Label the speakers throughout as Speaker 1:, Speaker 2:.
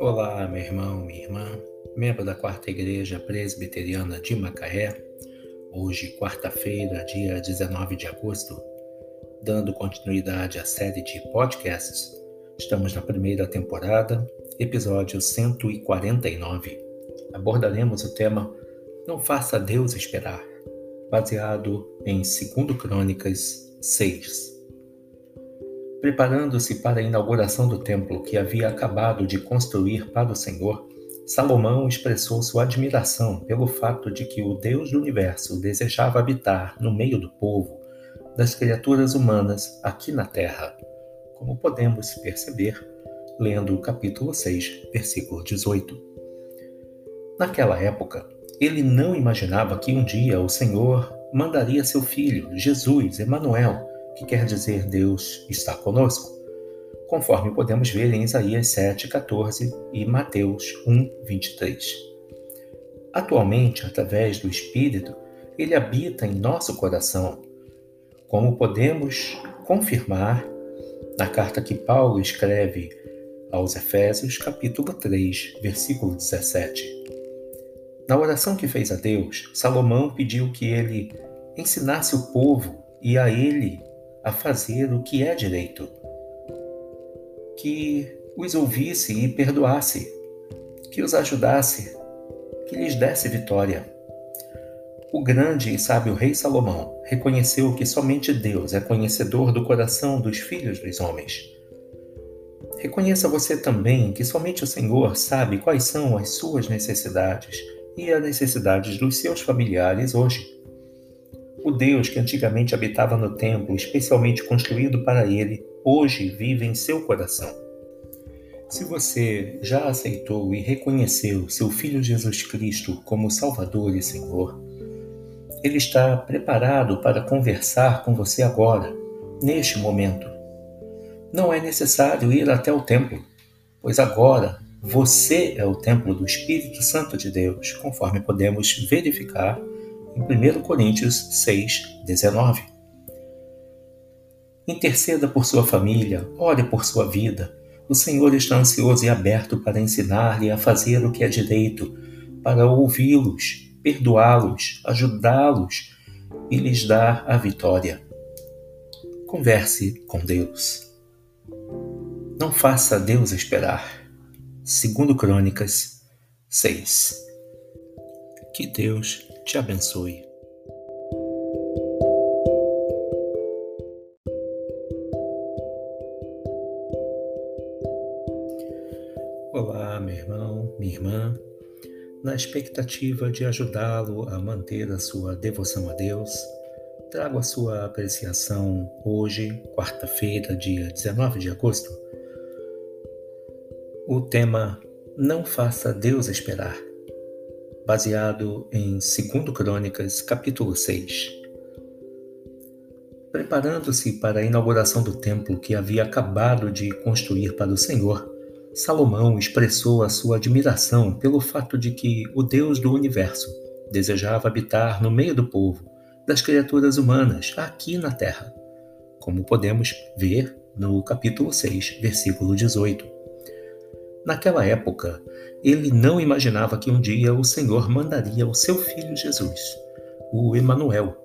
Speaker 1: Olá, meu irmão, minha irmã, membro da Quarta Igreja Presbiteriana de Macaé, hoje, quarta-feira, dia 19 de agosto, dando continuidade à série de podcasts. Estamos na primeira temporada, episódio 149. Abordaremos o tema Não Faça Deus Esperar, baseado em 2 Crônicas 6. Preparando-se para a inauguração do templo que havia acabado de construir para o Senhor, Salomão expressou sua admiração pelo fato de que o Deus do universo desejava habitar no meio do povo, das criaturas humanas aqui na terra, como podemos perceber lendo o capítulo 6, versículo 18. Naquela época, ele não imaginava que um dia o Senhor mandaria seu filho, Jesus, Emanuel, que quer dizer Deus está conosco, conforme podemos ver em Isaías 7,14 e Mateus 1, 23. Atualmente, através do Espírito, ele habita em nosso coração, como podemos confirmar na carta que Paulo escreve aos Efésios, capítulo 3, versículo 17. Na oração que fez a Deus, Salomão pediu que ele ensinasse o povo e a ele a fazer o que é direito, que os ouvisse e perdoasse, que os ajudasse, que lhes desse vitória. O grande e sábio rei Salomão reconheceu que somente Deus é conhecedor do coração dos filhos dos homens. Reconheça você também que somente o Senhor sabe quais são as suas necessidades e as necessidades dos seus familiares hoje. O Deus que antigamente habitava no templo, especialmente construído para ele, hoje vive em seu coração. Se você já aceitou e reconheceu seu Filho Jesus Cristo como Salvador e Senhor, ele está preparado para conversar com você agora, neste momento. Não é necessário ir até o templo, pois agora você é o templo do Espírito Santo de Deus, conforme podemos verificar em 1 Coríntios 6, 19. Interceda por sua família, ore por sua vida. O Senhor está ansioso e aberto para ensinar-lhe a fazer o que é direito, para ouvi-los, perdoá-los, ajudá-los e lhes dar a vitória. Converse com Deus. Não faça Deus esperar. Segundo Crônicas 6. Que Deus te abençoe. Olá, meu irmão, minha irmã. Na expectativa de ajudá-lo a manter a sua devoção a Deus, trago a sua apreciação hoje, quarta-feira, dia 19 de agosto. O tema Não faça Deus esperar baseado em 2 Crônicas, capítulo 6. Preparando-se para a inauguração do templo que havia acabado de construir para o Senhor, Salomão expressou a sua admiração pelo fato de que o Deus do universo desejava habitar no meio do povo, das criaturas humanas, aqui na terra, como podemos ver no capítulo 6, versículo 18. Naquela época, ele não imaginava que um dia o Senhor mandaria o seu filho Jesus, o Emanuel,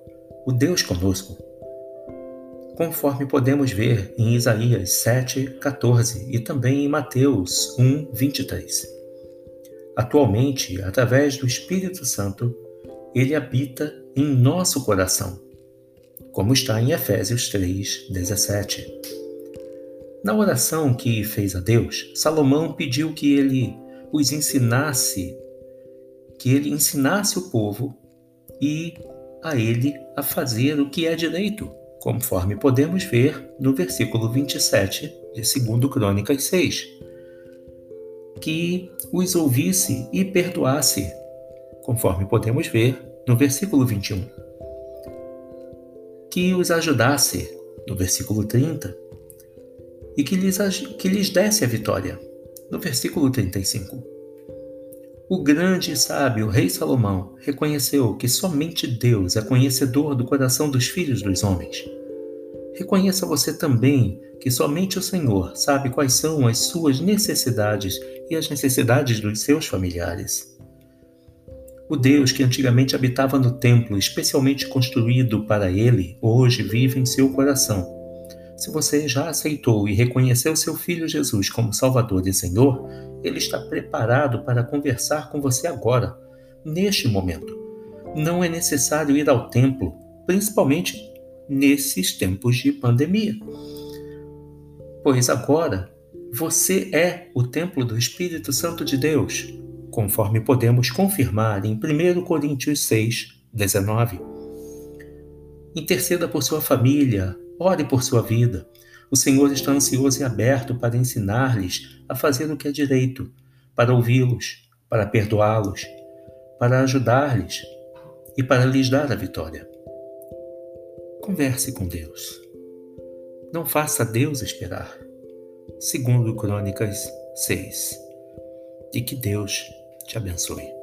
Speaker 1: o Deus conosco. Conforme podemos ver em Isaías 7:14 e também em Mateus 1:23. Atualmente, através do Espírito Santo, ele habita em nosso coração, como está em Efésios 3:17. Na oração que fez a Deus, Salomão pediu que ele os ensinasse, que ele ensinasse o povo e a ele a fazer o que é direito, conforme podemos ver no versículo 27 de 2 Crônicas 6. Que os ouvisse e perdoasse, conforme podemos ver no versículo 21. Que os ajudasse, no versículo 30 e que lhes, que lhes desse a vitória. No versículo 35. O grande e sábio rei Salomão reconheceu que somente Deus é conhecedor do coração dos filhos dos homens. Reconheça você também que somente o Senhor sabe quais são as suas necessidades e as necessidades dos seus familiares. O Deus que antigamente habitava no templo, especialmente construído para ele, hoje vive em seu coração. Se você já aceitou e reconheceu seu filho Jesus como Salvador e Senhor, ele está preparado para conversar com você agora, neste momento. Não é necessário ir ao templo, principalmente nesses tempos de pandemia. Pois agora você é o templo do Espírito Santo de Deus, conforme podemos confirmar em 1 Coríntios 6, 19. Interceda por sua família, ore por sua vida. O Senhor está ansioso e aberto para ensinar-lhes a fazer o que é direito, para ouvi-los, para perdoá-los, para ajudar-lhes e para lhes dar a vitória. Converse com Deus. Não faça Deus esperar. Segundo Crônicas 6. E que Deus te abençoe.